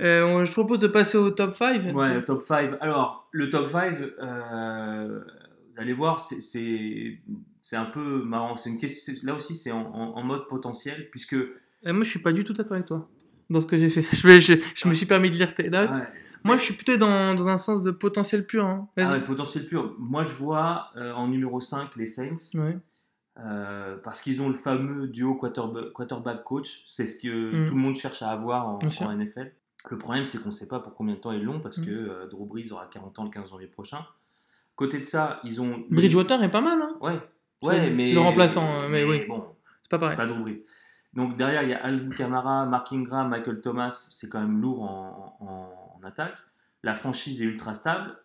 Euh, je te propose de passer au top 5. Ouais, le top 5. Alors, le top 5, euh, vous allez voir, c'est- un peu marrant. Une question, là aussi, c'est en, en- en mode potentiel, puisque. Euh, moi, je suis pas du tout d'accord avec toi dans ce que j'ai fait. Je, vais- je, je me suis permis de lire tes notes. Ouais. Moi, je suis plutôt dans, dans un sens de potentiel pur. hein. Ah ouais, potentiel pur. Moi, je vois euh, en numéro 5 les Saints. Ouais. Euh, parce qu'ils ont le fameux duo quarterback, quarterback coach. C'est ce que Mm. tout le monde cherche à avoir en, en NFL. Le problème, c'est qu'on ne sait pas pour combien de temps ils l'ont parce Mm. que euh, Drew Brees aura 40 ans le 15 janvier prochain. Côté de ça, ils ont. Bridgewater est pas mal, hein. Ouais, C'est ouais, mais. le remplaçant, euh, mais oui. Bon, C'est pas c'est pareil. pas Drew Brees. Donc derrière, il y a Alvin Kamara, Mark Ingram, Michael Thomas. C'est quand même lourd en, en- en attaque. La franchise est ultra stable.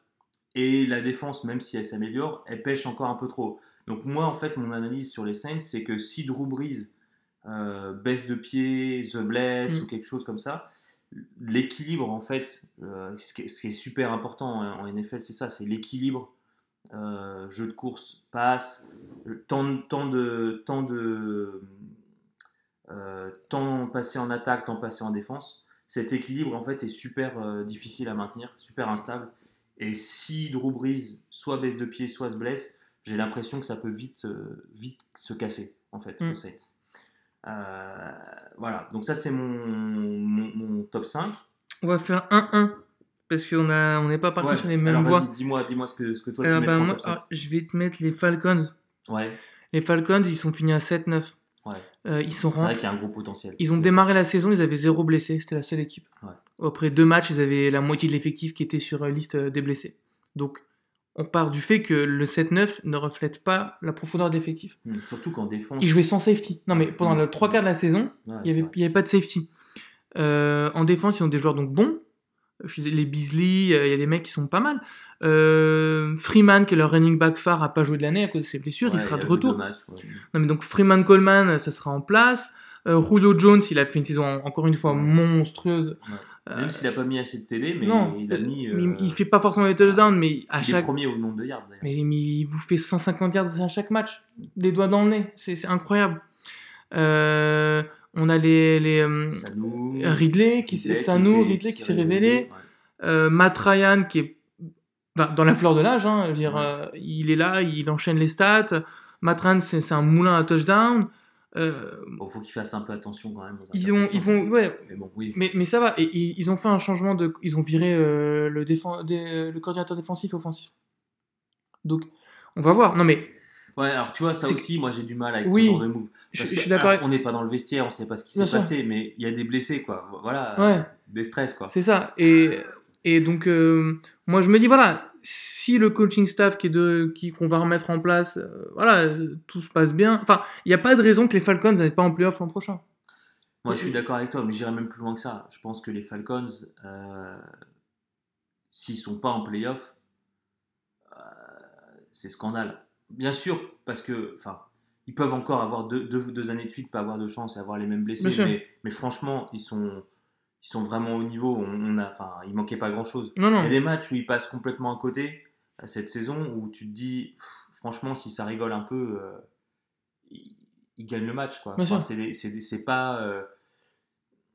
Et la défense, même si elle s'améliore, elle pêche encore un peu trop. Donc moi, en fait, mon analyse sur les Saints, c'est que si Drew Brees euh, baisse de pied, se blesse Mm. ou quelque chose comme ça, l'équilibre, en fait, euh, ce, qui est, ce qui est super important en, en NFL, c'est ça, c'est l'équilibre. euh, jeu de course, passe, temps, de- temps de, temps de euh, temps passé en attaque, temps passé en défense. Cet équilibre, en fait, est super euh, difficile à maintenir, super instable. Et si Drew Brees soit baisse de pied, soit se blesse, j'ai l'impression que ça peut vite, euh, vite se casser, en fait, Mm. Euh, voilà, donc ça c'est mon, mon, mon top 5. On va faire 1-1. Parce qu'on on n'est pas parti Ouais, sur les mêmes alors voies. dis-moi, dis-moi ce que, ce que toi tu Euh, bah, moi, top 5. ah, je vais te mettre les Falcons. Ouais, Les Falcons, ils sont finis à 7-9. ouais. Euh, ils sont C'est vrai qu'il y a un gros potentiel. Ils ont démarré la saison, ils avaient zéro blessé, c'était la seule équipe. Ouais. Après deux matchs, ils avaient la moitié de l'effectif qui était sur la liste euh, des blessés. Donc, on part du fait que le 7-9 ne reflète pas la profondeur de l'effectif. Hmm, Surtout qu'en défense. Ils jouaient sans safety. Non, mais pendant Mm. le trois quarts de la saison, Ouais, il n'y avait, il pas de safety. Euh, en défense, ils ont des joueurs donc bons. Les Beasley, euh, il y a des mecs qui sont pas mal. Euh, Freeman, qui est leur running back phare, a pas joué de l'année à cause de ses blessures. Ouais, il sera de retour. deux matchs, ouais. Non, mais donc Freeman Coleman, ça sera en place. Julio Jones, il a fait une saison en- encore une fois monstrueuse. Euh, Même s'il a pas mis assez de TD, mais non, il a mis. il, euh, fait pas forcément les touchdowns, mais à il est premier au nombre de yards. Mais, mais il vous fait 150 yards à chaque match, les doigts dans le nez, c'est incroyable. Euh, on a les, les Sanou, Ridley, qui, Ridley Sanou, s'est- Ridley qui s'est révélé, ouais. Matt Ryan qui est dans la fleur de l'âge, hein, Ouais. euh, il est là, il enchaîne les stats. Matt Ryan, c'est c'est un moulin à touchdown. Euh, Bon, faut qu'il fasse un peu attention quand même. ils ont, ils vont, ouais, Mais bon, oui. mais, mais ça va. Et, et ils ont fait un changement de, ils ont viré euh, le le coordinateur défensif et offensif. Donc, on va voir. Non mais, Ouais, alors tu vois, ça aussi, moi j'ai du mal avec Oui, ce genre de move. je, Parce je que, suis d'accord. avec- On n'est pas dans le vestiaire, on sait pas ce qui s'est passé, mais il y a des blessés, quoi. Voilà, Ouais. euh, des stress, quoi. C'est ça. Et, et donc, euh, moi, je me dis, voilà, si le coaching staff qui est de, qui, qu'on va remettre en place, euh, voilà, euh, tout se passe bien. Enfin, il n'y a pas de raison que les Falcons n'aillent pas en playoff l'an prochain. Moi, je suis d'accord avec toi, mais j'irai même plus loin que ça. Je pense que les Falcons, euh, s'ils sont pas en playoff, euh, c'est scandale. Bien sûr, parce que, enfin, ils peuvent encore avoir deux, deux, deux années de suite, pas avoir de chance et avoir les mêmes blessés, mais franchement, ils sont, ils sont vraiment au niveau. On, on a, enfin, il manquait pas grand chose. Non, non. Il y a des matchs où ils passent complètement à côté euh, cette saison où tu te dis, franchement, si ça rigole un peu, euh, ils, ils gagnent le match. Quoi. Enfin, c'est, pas. euh,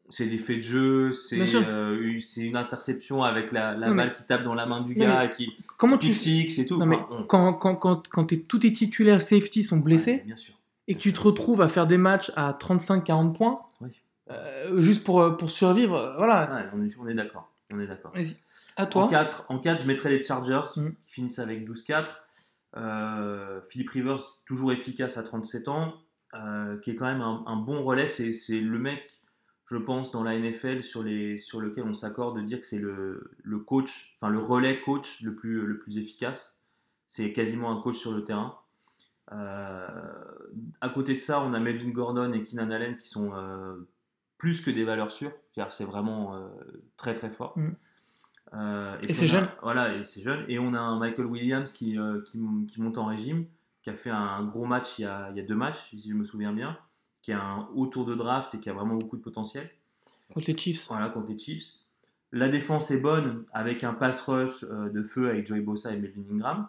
c'est des faits de jeu, c'est, euh, une- c'est une interception avec la, la Non, mais- balle qui tape dans la main du Non, gars qui, Comment tu. six et tout. Non, mais Enfin, on- quand, quand, quand, quand tous tes titulaires safety sont blessés Ouais, bien sûr. et que tu te retrouves à faire des matchs à 35-40 points, Oui. Euh, juste pour, euh, pour survivre, euh, voilà. Ouais, on, est, on est d'accord. On est d'accord. À En toi. 4, en 4, je mettrais les Chargers Mhm. qui finissent avec 12-4. Euh, Philippe Rivers, toujours efficace à 37 ans, euh, qui est quand même un, un bon relais. C'est c'est le mec, je pense, dans la NFL sur, les, sur lequel on s'accorde de dire que c'est le, le coach, enfin le relais coach le plus, le plus efficace. C'est quasiment un coach sur le terrain. Euh, à côté de ça, on a Melvin Gordon et Keenan Allen qui sont plus que des valeurs sûres, car c'est vraiment euh, très très fort. Mhm. Euh, Et c'est jeune. Voilà, et c'est jeune. Et on a un Michael Williams qui, euh, qui, qui monte en régime, qui a fait un gros match il y a, il y a deux matchs, si je me souviens bien, qui a un haut tour de draft et qui a vraiment beaucoup de potentiel. Contre les Chiefs. Voilà, contre les Chiefs. La défense est bonne avec un pass rush de feu avec Joey Bossa et Melvin Ingram.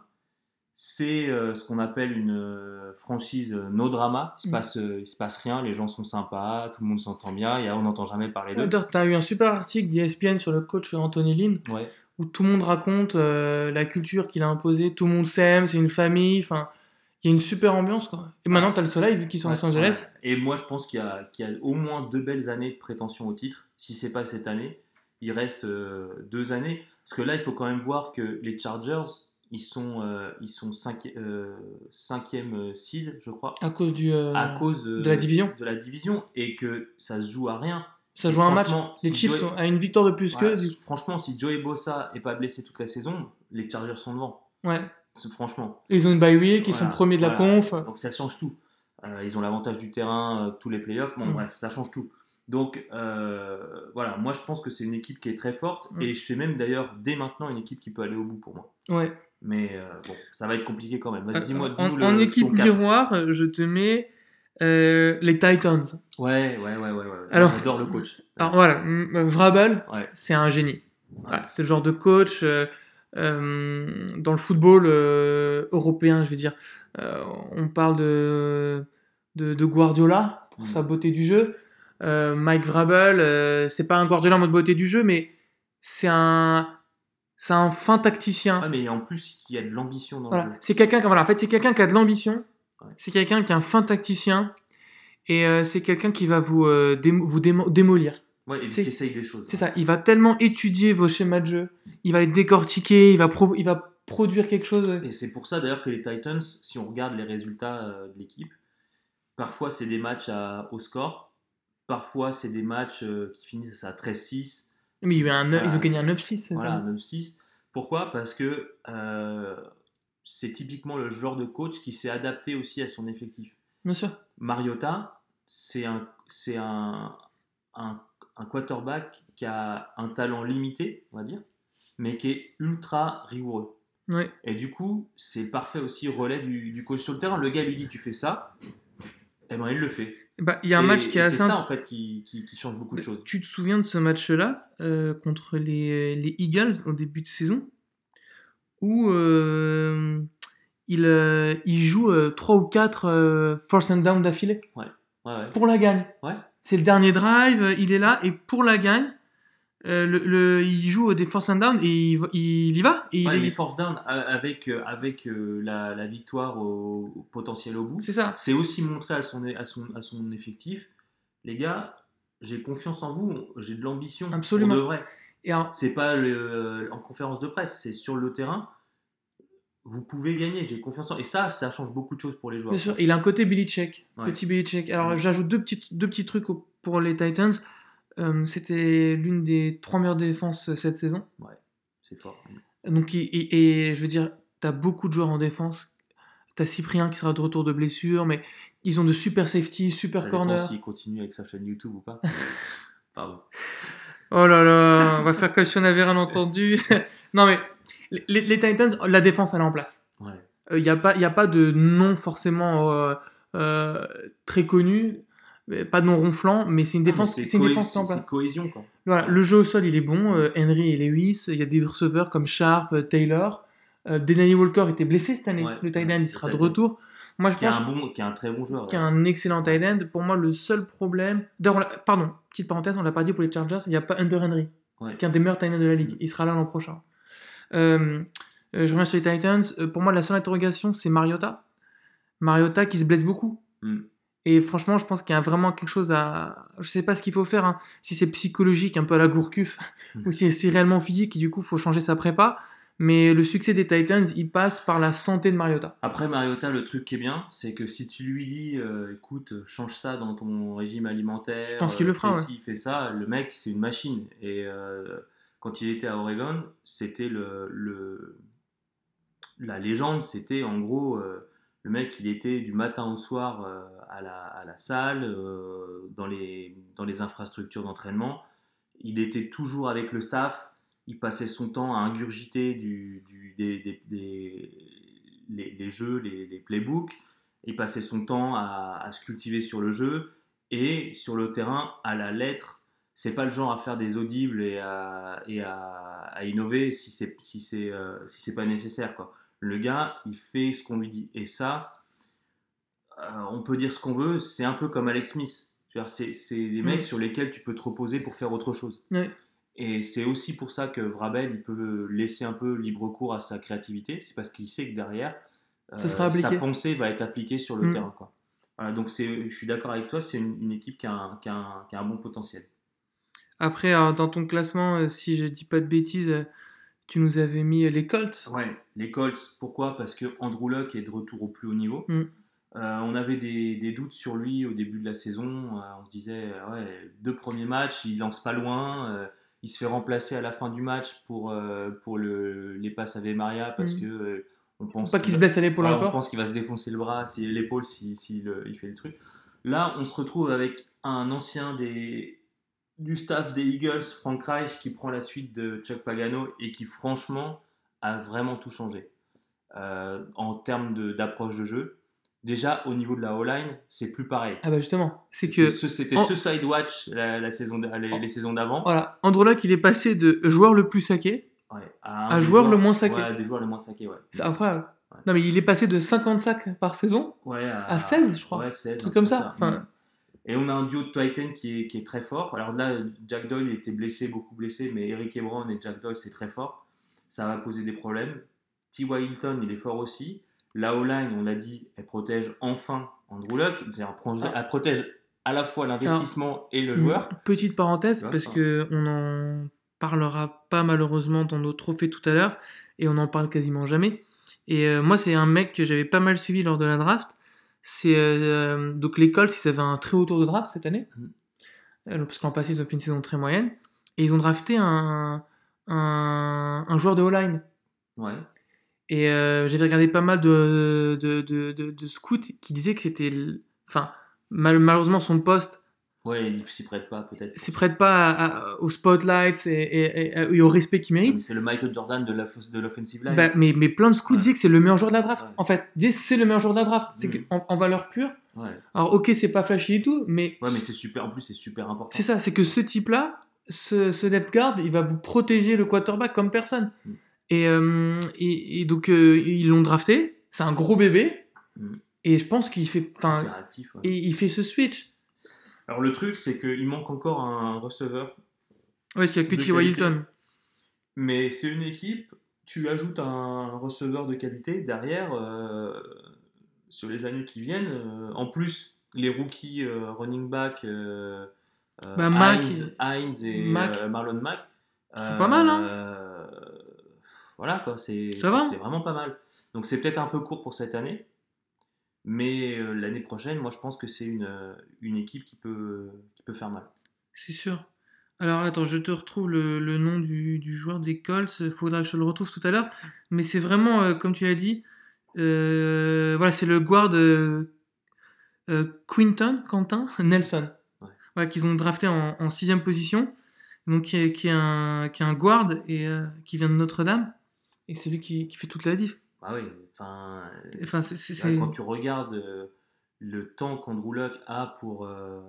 C'est euh, ce qu'on appelle une euh, franchise euh, no drama. Il se, Mm. passe, il se passe rien, les gens sont sympas, tout le monde s'entend bien, et on n'entend jamais parler d'eux. D'ailleurs, t'as eu un super article d'ESPN sur le coach Anthony Lynn Ouais. où tout le monde raconte euh, la culture qu'il a imposée, tout le monde s'aime, c'est une famille, enfin, il y a une super ambiance quoi. Et maintenant t'as le soleil vu qu'ils sont à Los Angeles. ouais. Et moi, je pense qu'il y, a- qu'il y a au moins deux belles années de prétention au titre. Si c'est pas cette année, il reste euh, deux années. Parce que là, il faut quand même voir que les Chargers, ils sont, euh, ils sont cinqui- euh, cinquième euh, seed, je crois, À cause du. euh, à cause de la division. de la division, et que ça se joue à rien. ça joue un match. Les si Chiefs Joey- sont à une victoire de plus Voilà, que. Franchement, si Joey Bossa est pas blessé toute la saison, les Chargers sont devant. Ouais. Franchement. Ils ont une bye week, ils Voilà, sont premiers de la voilà. conf. Donc ça change tout. Ils ont l'avantage du terrain, tous les playoffs. Bon, Mm. bref, ça change tout. Donc euh, voilà, moi je pense que c'est une équipe qui est très forte Mm. et je fais même d'ailleurs dès maintenant une équipe qui peut aller au bout pour moi. Ouais. Mais euh, bon, ça va être compliqué quand même. Vas-y, Euh, dis-moi. en, dis-nous le- en ton équipe miroir, euh, je te mets euh, les Titans. Ouais, ouais, ouais, ouais. ouais. Alors- J'adore le coach. Alors voilà, euh, Vrabel, Ouais. c'est un génie. Voilà, c'est le genre de coach euh, euh, dans le football euh, européen, je veux dire. Euh, on parle de, de, de Guardiola pour Mm. sa beauté du jeu. Euh, Mike Vrabel, euh, c'est pas un Guardiola en mode beauté du jeu, mais c'est un, c'est un fin tacticien. Ouais, mais en plus, il y a de l'ambition dans Voilà. le jeu. C'est quelqu'un qui, voilà, en fait, c'est quelqu'un qui a de l'ambition. Ouais. C'est quelqu'un qui est un fin tacticien. Et euh, c'est quelqu'un qui va vous, euh, démo- vous démo- démolir. Ouais, et qui essaye des choses. C'est ça, il va tellement étudier vos schémas de jeu, il va les décortiquer, il va, provo- il va produire quelque chose. Et c'est pour ça d'ailleurs que les Titans, si on regarde les résultats euh, de l'équipe, parfois c'est des matchs à- au score, parfois c'est des matchs qui finissent à 13-6. Mais il y a un neuf- Voilà. ils ont gagné un 9-6. c'est Voilà, ça 9-6. Pourquoi? Parce que euh, c'est typiquement le genre de coach qui s'est adapté aussi à son effectif. Bien sûr. Mariota, c'est un, c'est un, un, un quarterback qui a un talent limité, on va dire, mais qui est ultra rigoureux. Ouais. Et du coup, c'est parfait aussi relais du, du coach sur le terrain. Le gars lui dit tu fais ça, et ben il le fait. Bah, il y a un Et- match qui est assez. C'est ça en fait qui, qui, qui change beaucoup de choses. Tu te souviens de ce match-là euh, contre les, les Eagles au début de saison? Où euh, il, euh, il joue 3 ou 4 force and down d'affilée Ouais, ouais. pour la gagne. Ouais. C'est le dernier drive, il est là et pour la gagne, euh, le, le- il joue des force and down et il, y va. Et Ouais, il, mais force down euh, avec, euh, avec la, la victoire au, au potentiel au bout, c'est ça. c'est aussi montrer à son, à, son, à son effectif les gars, j'ai confiance en vous, j'ai de l'ambition. Absolument. On devrait. Et alors, C'est pas le- en conférence de presse, c'est sur le terrain. Vous pouvez gagner, j'ai confiance en Et ça, ça change beaucoup de choses pour les joueurs. Bien sûr, il a un côté Billy Check. Ouais. Petit Billy Check. Alors, Ouais. j'ajoute deux petits, deux petits trucs pour les Titans. Euh, C'était l'une des trois meilleures défenses cette saison. C'est fort. Donc, et, et je veux dire, t'as beaucoup de joueurs en défense. T'as Cyprien qui sera de retour de blessure, mais ils ont de super safety, super Ça dépend corner. s'il continue avec sa chaîne YouTube ou pas. Pardon. Oh là là, on va faire comme si on n'avait rien entendu. non, mais les, Titans, la défense, elle est en place. Ouais. Il n'y a, pas- y a pas de nom forcément euh, euh, très connu, pas de nom ronflant, mais c'est une défense, Non, mais c'est une défense place. c'est cohésion quoi. Voilà, le jeu au sol, il est bon. euh, Henry et Lewis, il y a des receveurs comme Sharp, euh, Taylor. Euh, Denny Walker était blessé cette année. Ouais, le tight end, il sera de retour. Moi, je Qui pense un bon, qui est un très bon joueur. qu'il y a un excellent tight end. Pour moi, le seul problème. Pardon, petite parenthèse, on l'a pas dit pour les Chargers, il n'y a pas Under Henry, Ouais. qui est un des meilleurs tight ends de la ligue. Il sera là l'an prochain. Euh, euh, je reviens sur les Titans. Euh, pour moi, la seule interrogation, c'est Mariota. Mariota qui se blesse beaucoup. Mm. Et franchement, je pense qu'il y a vraiment quelque chose à. Je sais pas ce qu'il faut faire, hein. si c'est psychologique, un peu à la Gourcuff, Mm. ou si c'est réellement physique, et du coup, il faut changer sa prépa. Mais le succès des Titans, il passe par la santé de Mariota. Après Mariota, le truc qui est bien, c'est que si tu lui dis, euh, écoute, change ça dans ton régime alimentaire, Je pense qu'il le fera, fais ouais. ci, fais ça, le mec, c'est une machine. Et euh, quand il était à Oregon, c'était le, le- la légende, c'était en gros, euh, le mec, il était du matin au soir euh, à, la, salle, euh, dans, les, infrastructures d'entraînement. Il était toujours avec le staff. Il passait son temps à ingurgiter des, des- des- les, jeux, les, playbooks. Il passait son temps à, se cultiver sur le jeu et sur le terrain à la lettre. C'est pas le genre à faire des audibles et à, innover si c'est si euh, pas nécessaire quoi. Le gars, il fait ce qu'on lui dit. Et ça, euh, on peut dire ce qu'on veut, c'est un peu comme Alex Smith. C'est des mecs Mm. sur lesquels tu peux te reposer pour faire autre chose. Et c'est aussi pour ça que Vrabel, il peut laisser un peu libre cours à sa créativité. C'est parce qu'il sait que derrière, sera sa pensée va être appliquée sur le Mm. terrain. Quoi. Voilà, donc c'est- je suis d'accord avec toi, c'est une, une équipe qui a, un, qui a un- qui a un bon potentiel. Après, euh, dans ton classement, euh, si je dis pas de bêtises, euh, tu nous avais mis euh, les Colts. Ouais, les Colts, pourquoi? Parce que Andrew Luck est de retour au plus haut niveau. Mm. Euh, on avait des, des doutes sur lui au début de la saison. Euh, on se disait, ouais, deux premiers matchs, il lance pas loin. euh, il se fait remplacer à la fin du match pour, pour le, les passes à Maria parce Mm. que on pense Pas qu'il se va- blesse à l'épaule voilà, on encore. pense qu'il va se défoncer le bras, si, l'épaule, s'il si, le- il fait le truc. Là, on se retrouve avec un ancien des, du staff des Eagles, Frank Reich, qui prend la suite de Chuck Pagano et qui, franchement, a vraiment tout changé euh, en termes d'approche de, jeu. Déjà, au niveau de la O-line, c'est plus pareil. Ah bah justement, c'est que ce- C'était en- ce side watch la, la saison, les, les saisons d'avant. voilà, Andrew Luck, il est passé de joueur le plus saqué, Ouais, Un des joueur le moins saqué. Ouais, des joueurs le moins saqués, ouais. c'est incroyable. Ouais. Non mais il est passé de 50 sacs par saison Ouais, à, à 16, je crois. Ouais, 16, un truc comme peu ça. Enfin, Et on a un duo de Titan qui est, qui est très fort. Alors là, Jack Doyle était blessé, beaucoup blessé, mais Eric Ebron et Jack Doyle, c'est très fort. Ça va poser des problèmes. T.Y. Hilton, il est fort aussi. La O-line, on l'a dit, elle protège enfin Andrew Luck. Elle, Ah. elle protège à la fois l'investissement et le joueur. Petite parenthèse, parce que on en parlera pas malheureusement dans nos trophées tout à l'heure, et on en parle quasiment jamais. Et euh, moi, c'est un mec que j'avais pas mal suivi lors de la draft. C'est euh, donc les Colts, ils avaient un très haut tour de draft cette année, Mhm. Euh, parce qu'en passé, ils ont fait une saison très moyenne, et ils ont drafté un, un, un joueur de O-line. Ouais. Et euh, j'avais regardé pas mal de, de, de, de- de scouts qui disaient que c'était. Enfin, mal- malheureusement, son poste Ouais, il s'y prête pas, peut-être. s'y prête pas à- à- aux spotlights et, et- et- et au respect qu'il mérite. C'est le Michael Jordan de la- de l'offensive line. Bah, mais, mais plein de scouts Ouais. disaient que c'est le meilleur joueur de la draft. Ouais. En fait, ils c'est le meilleur joueur de la draft. C'est qu'en en valeur pure. Ouais. Alors, ok, c'est pas flashy et tout, mais ouais, mais c'est super. En plus, c'est super important. c'est ça, c'est que ce type-là, ce, ce guard, il va vous protéger le quarterback comme personne. Mm. Et, euh, et, et donc, euh, ils l'ont drafté. C'est un gros bébé. Mm. Et je pense qu'il fait, ouais. et il fait ce switch. Alors le truc, c'est qu'il manque encore un receveur Ouais, parce qu'il y a que T.Y. Hilton. Mais c'est une équipe, tu ajoutes un receveur de qualité derrière euh, sur les années qui viennent. euh, en plus, les rookies euh, running back, Bah, Hines et Marlon Mack. C'est pas mal, hein. Voilà, quoi, c'est- c'est vraiment pas mal. Donc c'est peut-être un peu court pour cette année. Mais euh, l'année prochaine, moi je pense que c'est une, une équipe qui peut, qui peut faire mal. C'est sûr. Alors attends, je te retrouve le, le nom du, du joueur des Colts. Faudra que je le retrouve tout à l'heure. Mais c'est vraiment, euh, comme tu l'as dit, euh, voilà, c'est le guard Quinton, Quentin, Nelson. Ouais. Voilà, qu'ils ont drafté en, en sixième position. Donc qui est, qui est un, qui est un guard et qui vient de Notre-Dame. Et c'est lui qui, qui fait toute la diff. Ah oui, enfin, c'est- quand tu regardes euh, le temps qu'Andrew Luck a pour, euh,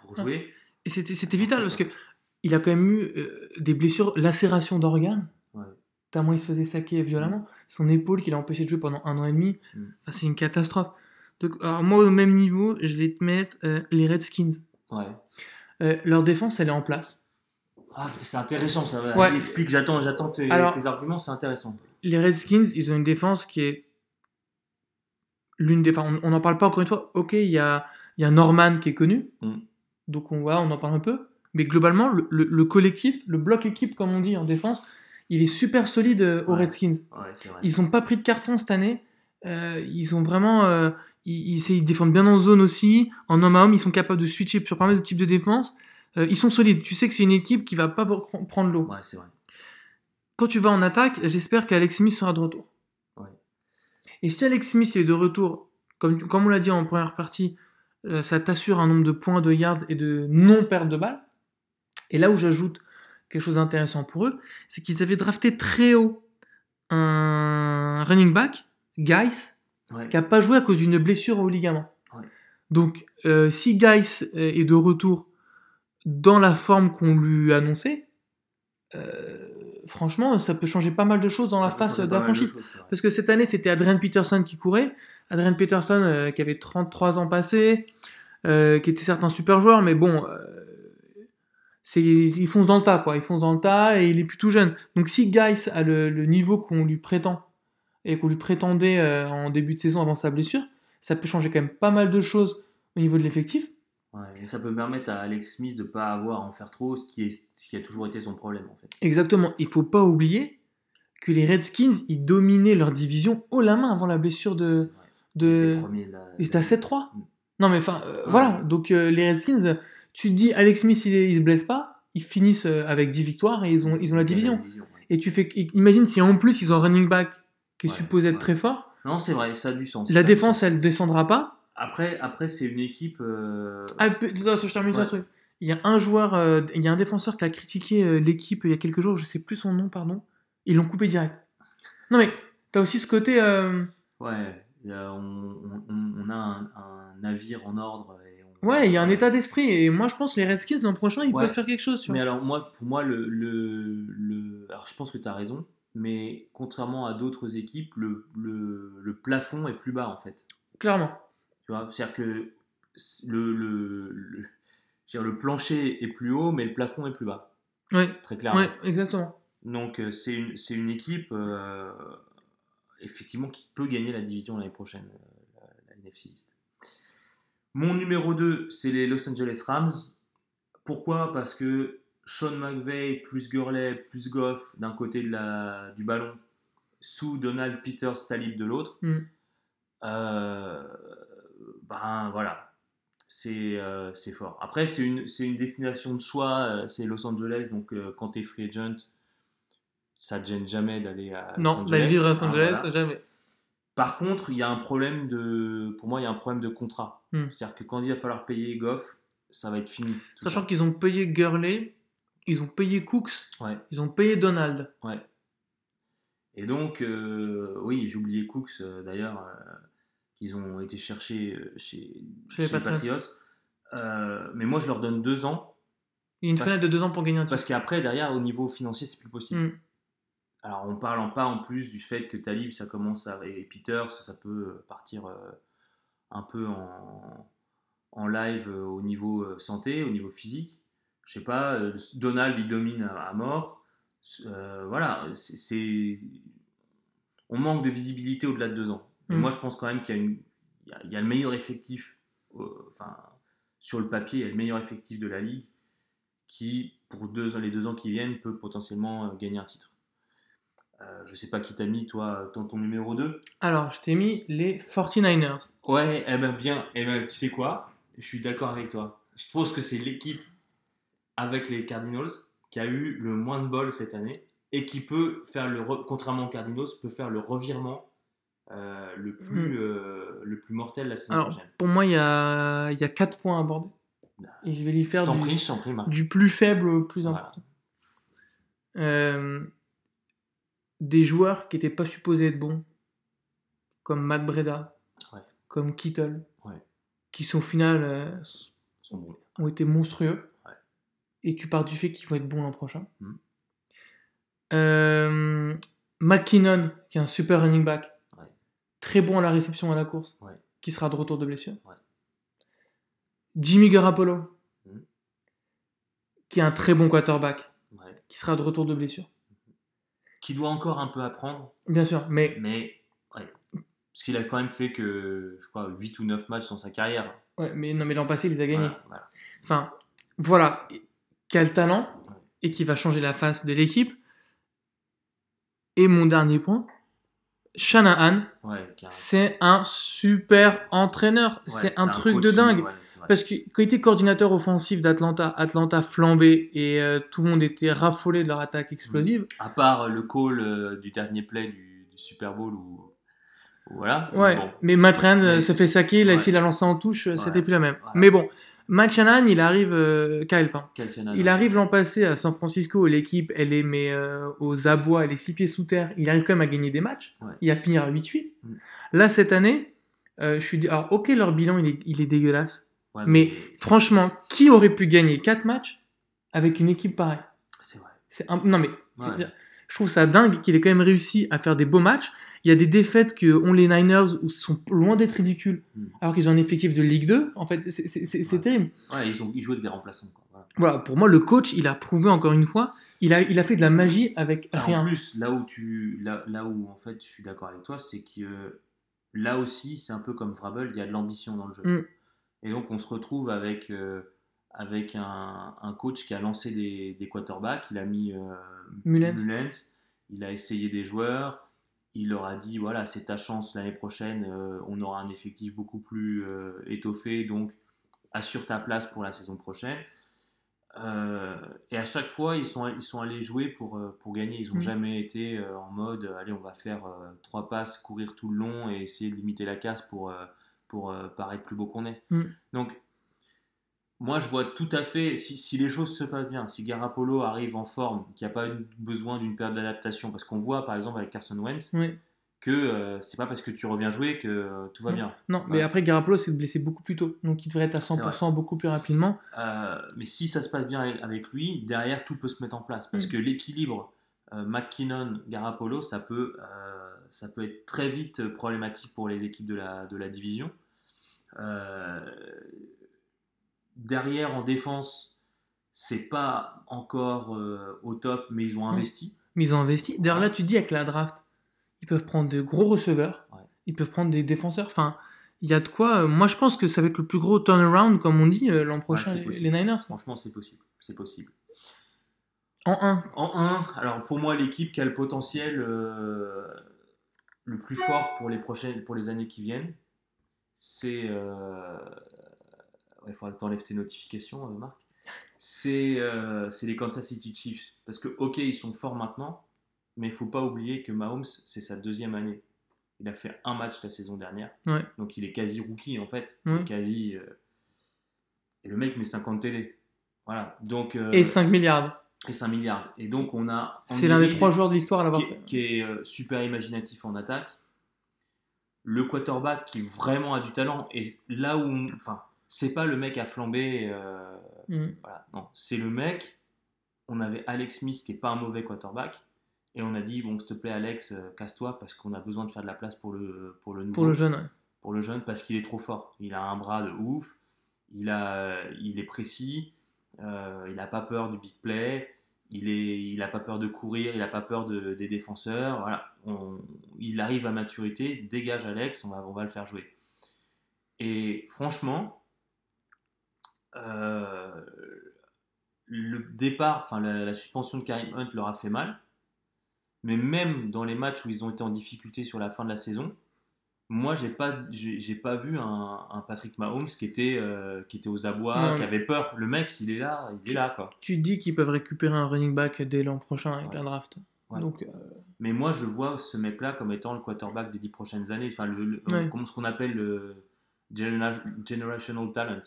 pour jouer, Et c'était vital parce que il a quand même eu euh, des blessures, lacération d'organes. Ouais. Tellement il se faisait saquer violemment. Son épaule qui l'a empêché de jouer pendant un an et demi. Mm. Enfin, c'est une catastrophe. Donc, alors moi, au même niveau, je vais te mettre euh, les Redskins. ouais. Euh, leur défense, elle est en place. Ah, c'est intéressant ça. Ouais. Explique, j'attends, j'attends tes, arguments, c'est intéressant. Les Redskins, ils ont une défense qui est l'une des. Enfin, on n'en parle pas encore une fois. Ok, il y a, y a Norman qui est connu. Mm. Donc on, voilà, on en parle un peu. Mais globalement, le, le- le collectif, le bloc équipe, comme on dit en défense, il est super solide euh, aux Ouais. Redskins. Ouais, c'est vrai. Ils n'ont pas pris de carton cette année. Euh, ils ont vraiment. euh, ils, ils, ils défendent bien en zone aussi. En homme à homme, ils sont capables de switcher sur pas mal de types de défense. Euh, ils sont solides. Tu sais que c'est une équipe qui va pas pr- prendre l'eau. Ouais, c'est vrai. Quand tu vas en attaque, j'espère qu'Alex Smith sera de retour. Ouais. Et si Alex Smith est de retour, comme, comme on l'a dit en première partie, euh, ça t'assure un nombre de points, de yards et de non-perte de balles. Et là où j'ajoute quelque chose d'intéressant pour eux, c'est qu'ils avaient drafté très haut un running back, Guys, Ouais. qui n'a pas joué à cause d'une blessure au ligament. Ouais. Donc, euh, si Guys est de retour dans la forme qu'on lui annonçait, euh, franchement, ça peut changer pas mal de choses dans Ça la face de la de franchise. choses. Parce que cette année, c'était Adrian Peterson qui courait. Adrian Peterson, euh, qui avait 33 ans passés, euh, qui était certes un super joueur, mais bon, c'est, il fonce dans le tas, quoi. Il fonce dans le tas et il est plus tout jeune. Donc si Geis a le, le niveau qu'on lui prétend et qu'on lui prétendait en début de saison avant sa blessure, ça peut changer quand même pas mal de choses au niveau de l'effectif. Ouais, ça peut permettre à Alex Smith de ne pas avoir à en faire trop, ce qui, est, ce qui a toujours été son problème en fait. Exactement. Il faut pas oublier que les Redskins, ils dominaient leur division haut la main avant la blessure de... De... Ils étaient à 7-3 Mm. Non, mais enfin, euh, voilà. Donc, euh, les Redskins, tu te dis, Alex Smith, il, il se blesse pas, ils finissent euh, avec 10 victoires et ils ont, ils ont la division. ouais. Et tu fais, imagine si en plus ils ont un running back qui est supposé être très fort, Non, c'est vrai, ça a du sens. la défense, elle descendra pas. Après, après c'est une équipe. euh, Ah, je termine sur un Ouais. truc. Il y a un joueur, euh, il y a un défenseur qui a critiqué euh, l'équipe il y a quelques jours, je sais plus son nom, pardon. Ils l'ont coupé direct. Non, mais t'as aussi ce côté. euh, Ouais, on, on- a un, un navire en ordre. Et on- Ouais, il y a un état d'esprit. Et moi, je pense que les Redskins, l'an prochain, ils Ouais. peuvent faire quelque chose. Tu Mais alors, moi, pour moi, le, le, le- Alors, je pense que tu as raison, mais contrairement à d'autres équipes, le, le, le plafond est plus bas, en fait. Clairement. Tu vois, c'est-à-dire que le, le, le, dire, plancher est plus haut, mais le plafond est plus bas, très clairement. exactement. Donc, euh, c'est une, c'est une équipe, euh, effectivement, qui peut gagner la division l'année prochaine, euh, la, la NFC East. Mon numéro 2, c'est les Los Angeles Rams. Pourquoi? Parce que Sean McVay plus Gurley plus Goff d'un côté de la, du ballon, sous Donald Peters Talib de l'autre. Mm. Euh, ben voilà, c'est euh, c'est fort. Après, c'est une, une destination de choix, euh, c'est Los Angeles, donc euh, quand tu es free agent, ça te gêne jamais d'aller à Los Non, Angeles. d'aller vivre à Los Angeles, voilà. jamais. Par contre, il y a un problème de. Pour moi, il y a un problème de contrat. Hmm. C'est-à-dire que quand il va falloir payer Goff, ça va être fini. Sachant qu'ils ont payé Gurley, ils ont payé Cooks, Ouais, ils ont payé Donald. ouais. Et donc, euh, oui, j'ai oublié Cooks d'ailleurs, qu'ils ont été chercher euh, chez, Chez les chez les Patriots. Euh, mais moi, je leur donne deux ans, Il y a une fenêtre de deux ans pour gagner un titre. parce qu'après, derrière, au niveau financier, c'est plus possible. Mm. Alors, en parlant pas en plus du fait que Talib, ça commence à. et Peters, ça peut partir euh, un peu en, en live au niveau santé, au niveau physique. Je sais pas, Donald, il domine à, mort. Euh, voilà, c'est. On manque de visibilité au-delà de deux ans. Et Mm. moi, je pense quand même qu'il y, a une- il y a- il y a le meilleur effectif, euh, enfin, sur le papier, il y a le meilleur effectif de la ligue qui, pour deux, les deux ans qui viennent, peut potentiellement euh, gagner un titre. Euh, je sais pas qui t'a mis, toi, ton, ton numéro 2. Alors, je t'ai mis les 49ers. Ouais, eh ben bien, eh ben, tu sais quoi? Je suis d'accord avec toi. Je pense que c'est l'équipe avec les Cardinals qui a eu le moins de bol cette année et qui peut faire le, re- contrairement aux Cardinals, peut faire le revirement euh, le, plus, Mm. euh, le plus mortel la saison Alors, prochaine. pour moi, il y a, il y a 4 points à aborder. Et je vais les faire du, prie, prie, plus faible au plus Voilà. important. Euh, des joueurs qui n'étaient pas supposés être bons, comme Matt Breda, Ouais. comme Kittle, Ouais. qui sont au final Ils sont bons. ont été monstrueux. Ouais. Et tu pars du fait qu'ils vont être bons l'an prochain. Euh, McKinnon, qui est un super running back. Très bon à la réception à la course, Ouais. qui sera de retour de blessure. Ouais. Jimmy Garoppolo, Mhm. qui est un très bon quarterback, Ouais. qui sera de retour de blessure. Qui doit encore un peu apprendre, Bien sûr, mais mais. Parce qu'il a quand même fait que, je crois, 8 ou 9 matchs dans sa carrière. Ouais, mais non, mais l'an passé, il les a gagnés. Voilà, voilà. Enfin, voilà, qui a le talent et qui va changer la face de l'équipe. Et mon dernier point, Shanahan, Ouais, c'est un super entraîneur. Ouais, c'est un truc de coaching, dingue. ouais. Parce que quand il était coordinateur offensif d'Atlanta, Atlanta flambait et euh, tout le monde était raffolé de leur attaque explosive. À part euh, le call euh, du dernier play du, du Super Bowl où, voilà. Ouais, Bon, mais Matt Ryan euh, Mais- se fait saquer, là, s'il a lancé en touche, c'était plus la même. Voilà. Mais bon, Matt Shanahan, il arrive, euh, Kyle, Shanahan. Il arrive l'an passé à San Francisco, et l'équipe, elle est mais, euh, aux abois, elle est six pieds sous terre. Il arrive quand même à gagner des matchs. Ouais. Il va finir à 8-8. Mm. Là, cette année, euh, je suis. Alors, ok, leur bilan, il est, il est dégueulasse. Ouais, mais- Franchement, qui aurait pu gagner 4 matchs avec une équipe pareille? C'est vrai. Un- Non, mais Ouais. Je trouve ça dingue qu'il ait quand même réussi à faire des beaux matchs. Il y a des défaites que ont les Niners où sont loin d'être ridicules, Mm. alors qu'ils ont un effectif de Ligue 2. En fait, c'est- Ouais. terrible. Ouais, ils, ont, ils jouaient des remplaçants. Quoi. Voilà. Voilà, pour moi, le coach, il a prouvé encore une fois, il a, il a fait de la magie avec Alors, rien. En plus, là où, tu, là, là où en fait je suis d'accord avec toi, c'est que euh, là aussi, c'est un peu comme Frabel, il y a de l'ambition dans le jeu. Mm. Et donc on se retrouve avec, euh, avec un, un coach qui a lancé des, des quarterbacks, il a mis euh, Mullens. il a essayé des joueurs, il leur a dit voilà, c'est ta chance l'année prochaine, euh, on aura un effectif beaucoup plus euh, étoffé, donc assure ta place pour la saison prochaine. Euh, et à chaque fois, ils sont, ils sont allés jouer pour, pour gagner. Ils n'ont Mm. jamais été en mode allez, on va faire trois passes, courir tout le long et essayer de limiter la casse pour, pour paraître plus beau qu'on est. Mm. Donc, moi, je vois tout à fait, si, si les choses se passent bien, si Garapolo arrive en forme, qu'il n'y a pas besoin d'une période d'adaptation, parce qu'on voit par exemple avec Carson Wentz Oui. que euh, c'est pas parce que tu reviens jouer que euh, tout va bien. Non, mais après, Garoppolo s'est blessé beaucoup plus tôt, donc il devrait être à 100% beaucoup plus rapidement. Euh, mais si ça se passe bien avec- lui, derrière tout peut se mettre en place. Parce Mm. que l'équilibre euh, McKinnon-Garapolo, ça, peut, ça peut être très vite problématique pour les équipes de la, de la division. Euh, derrière, en défense, c'est pas encore euh, au top, mais ils ont investi. Mais ils ont investi. D'ailleurs, là, tu dis avec la draft, ils peuvent prendre de gros receveurs, Ouais. ils peuvent prendre des défenseurs. Enfin, il y a de quoi. euh, Moi, je pense que ça va être le plus gros turnaround, comme on dit, euh, l'an prochain, les- Niners. Franchement, c'est possible. C'est possible. En 1. En 1, alors pour moi, l'équipe qui a le potentiel le plus fort pour les, prochaines, pour les années qui viennent, c'est. Il faudra que tu enlèves tes notifications, euh, Marc. C'est euh, c'est les Kansas City Chiefs. Parce que, ok, ils sont forts maintenant, mais il faut pas oublier que Mahomes, c'est sa deuxième année. Il a fait un match la saison dernière. Ouais. Donc il est quasi rookie en fait. Il Ouais. est quasi. euh, Et le mec met 50 télé. Voilà. Donc, euh, Et 5 milliards. et 5 milliards. Et donc on a. C'est l'un des trois joueurs de l'histoire à l'avoir qui, fait. est- qui est euh, super imaginatif en attaque. Le quarterback qui vraiment a du talent. Et là où. on- Enfin, c'est pas le mec à flamber. euh, Mm. voilà, non. C'est le mec. On avait Alex Smith qui est pas un mauvais quarterback. Et on a dit, bon, s'il te plaît, Alex, euh, casse-toi parce qu'on a besoin de faire de la place pour le, pour le nouveau Pour le jeune, ouais. pour le jeune parce qu'il est trop fort. Il a un bras de ouf, il, a, il est précis, euh, il n'a pas peur du big play, il est, il n'a pas peur de courir, il n'a pas peur de- des défenseurs. Voilà, On- il arrive à maturité, dégage Alex, on va, on va le faire jouer. Et franchement, le départ, enfin la, la suspension de Karim Hunt leur a fait mal. Mais même dans les matchs où ils ont été en difficulté sur la fin de la saison, moi, j'ai pas, j'ai pas vu un, un Patrick Mahomes qui était, euh, qui était aux abois, Non, qui avait peur. Le mec, il est là, il est là, quoi. Tu dis qu'ils peuvent récupérer un running back dès l'an prochain avec Ouais. un draft. Ouais. Donc, euh, Mais moi, je vois ce mec-là comme étant le quarterback des dix prochaines années. Enfin, le, le- Ouais. comment ce qu'on appelle le genera- generational talent.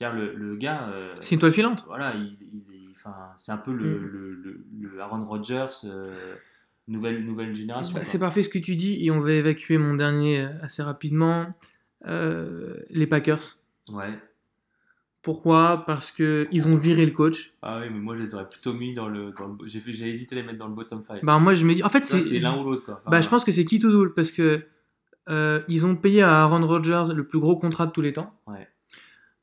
C'est-à-dire le, le gars. euh, c'est une toile filante. voilà, il, il est, enfin, c'est un peu le, Mm. le, le- le Aaron Rodgers euh, nouvelle nouvelle génération. Bah, c'est parfait ce que tu dis et on va évacuer mon dernier euh, assez rapidement. Euh, les Packers. Ouais. Pourquoi? Parce que ils ont viré le coach. Ah oui, mais moi, je les aurais plutôt mis dans le. Dans le j'ai hésité à les mettre dans le bottom 5. Bah moi je me dis, en fait c'est c'est l'un ou l'autre, quoi. Enfin, Bah, je pense que c'est qui tout double parce que ils ont payé à Aaron Rodgers le plus gros contrat de tous les temps. Ouais.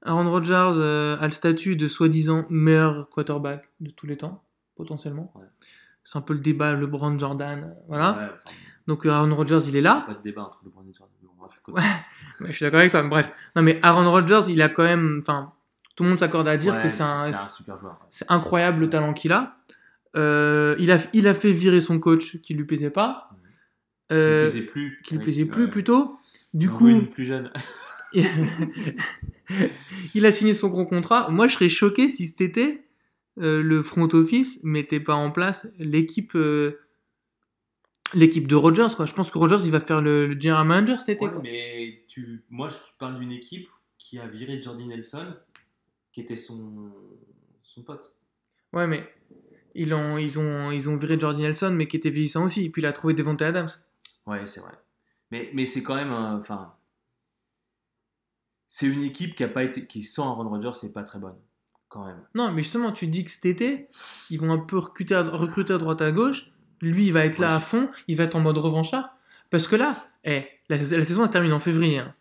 Aaron Rodgers euh, a le statut de soi-disant meilleur quarterback de tous les temps, potentiellement. Ouais. C'est un peu le débat LeBron Jordan, euh, voilà. Ouais, enfin, Donc euh, Aaron Rodgers, il est là. pas de débat entre le Brandon et Jordan. Ouais, je suis d'accord avec toi. mais Bref, non mais Aaron Rodgers, il a quand même, enfin, tout le monde s'accorde à dire que c'est un, super joueur. c'est incroyable le talent qu'il a. Euh, il a. Il a fait virer son coach qui lui plaisait pas. Qui Euh, lui plaisait plus. qui lui plaisait plus plutôt. Du On coup, une plus jeune. il a signé son gros contrat. Moi, je serais choqué si cet été, euh, le front office mettait pas en place l'équipe euh, l'équipe de Rogers. Quoi. Je pense que Rogers, il va faire le, le general manager cet été. Ouais, mais tu, moi, je parle d'une équipe qui a viré Jordi Nelson, qui était son, son pote. Ouais, mais ils ont, ils, ont, ils ont viré Jordi Nelson, mais qui était vieillissant aussi. Et puis il a trouvé Devontae Adams. Ouais, c'est vrai. Mais, mais c'est quand même. Enfin. C'est une équipe qui a pas été. qui sans Aaron Rodgers, c'est pas très bonne. Quand même. Non, mais justement, tu dis que cet été, ils vont un peu recruter à, recruter à droite à gauche. Lui, il va être là à fond, il va être en mode revanchard. Parce que là, eh, la, sais- la saison elle termine en février. hein.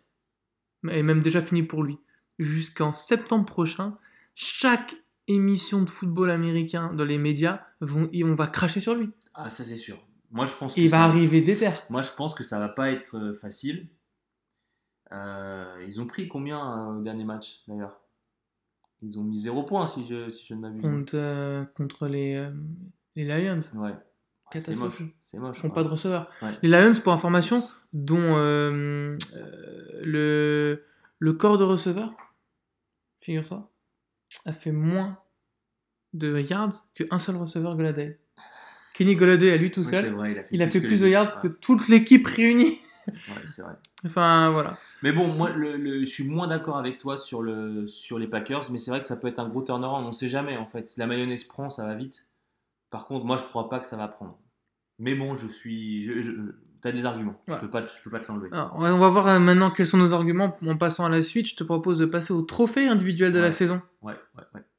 Et même déjà fini pour lui. Jusqu'en septembre prochain, chaque émission de football américain dans les médias, vont, et on va cracher sur lui. Ah, ça c'est sûr. Moi je pense que il va ça- arriver déter. Moi je pense que ça va pas être euh, facile. Euh, ils ont pris combien euh, au dernier match d'ailleurs? Ils ont mis 0 points si je, si je ne m'abuse. Contre, euh, contre les, euh, les Lions. Ouais. C'est moche. C'est moche. Ils n'ont ouais. pas de receveur. Ouais. Les Lions, pour information, dont le, le corps de receveur, figure-toi, a fait moins de yards qu'un seul receveur Goladay. Kenny Goladay à lui tout Oui, seul, vrai, il a fait il a fait que plus de yards que toute l'équipe réunie. Ouais, c'est vrai. Enfin, voilà. Mais bon, moi, le, le- je suis moins d'accord avec toi sur, le, sur les Packers, mais c'est vrai que ça peut être un gros turnaround. On ne sait jamais, en fait. Si la mayonnaise prend, ça va vite. Par contre, moi, je crois pas que ça va prendre. Mais bon, je suis. Je, je- T'as des arguments. Ouais. Je peux pas, je peux pas te l'enlever. On va voir euh, maintenant quels sont nos arguments en passant à la suite. Je te propose de passer au trophée individuel de la saison. Ouais, ouais, ouais.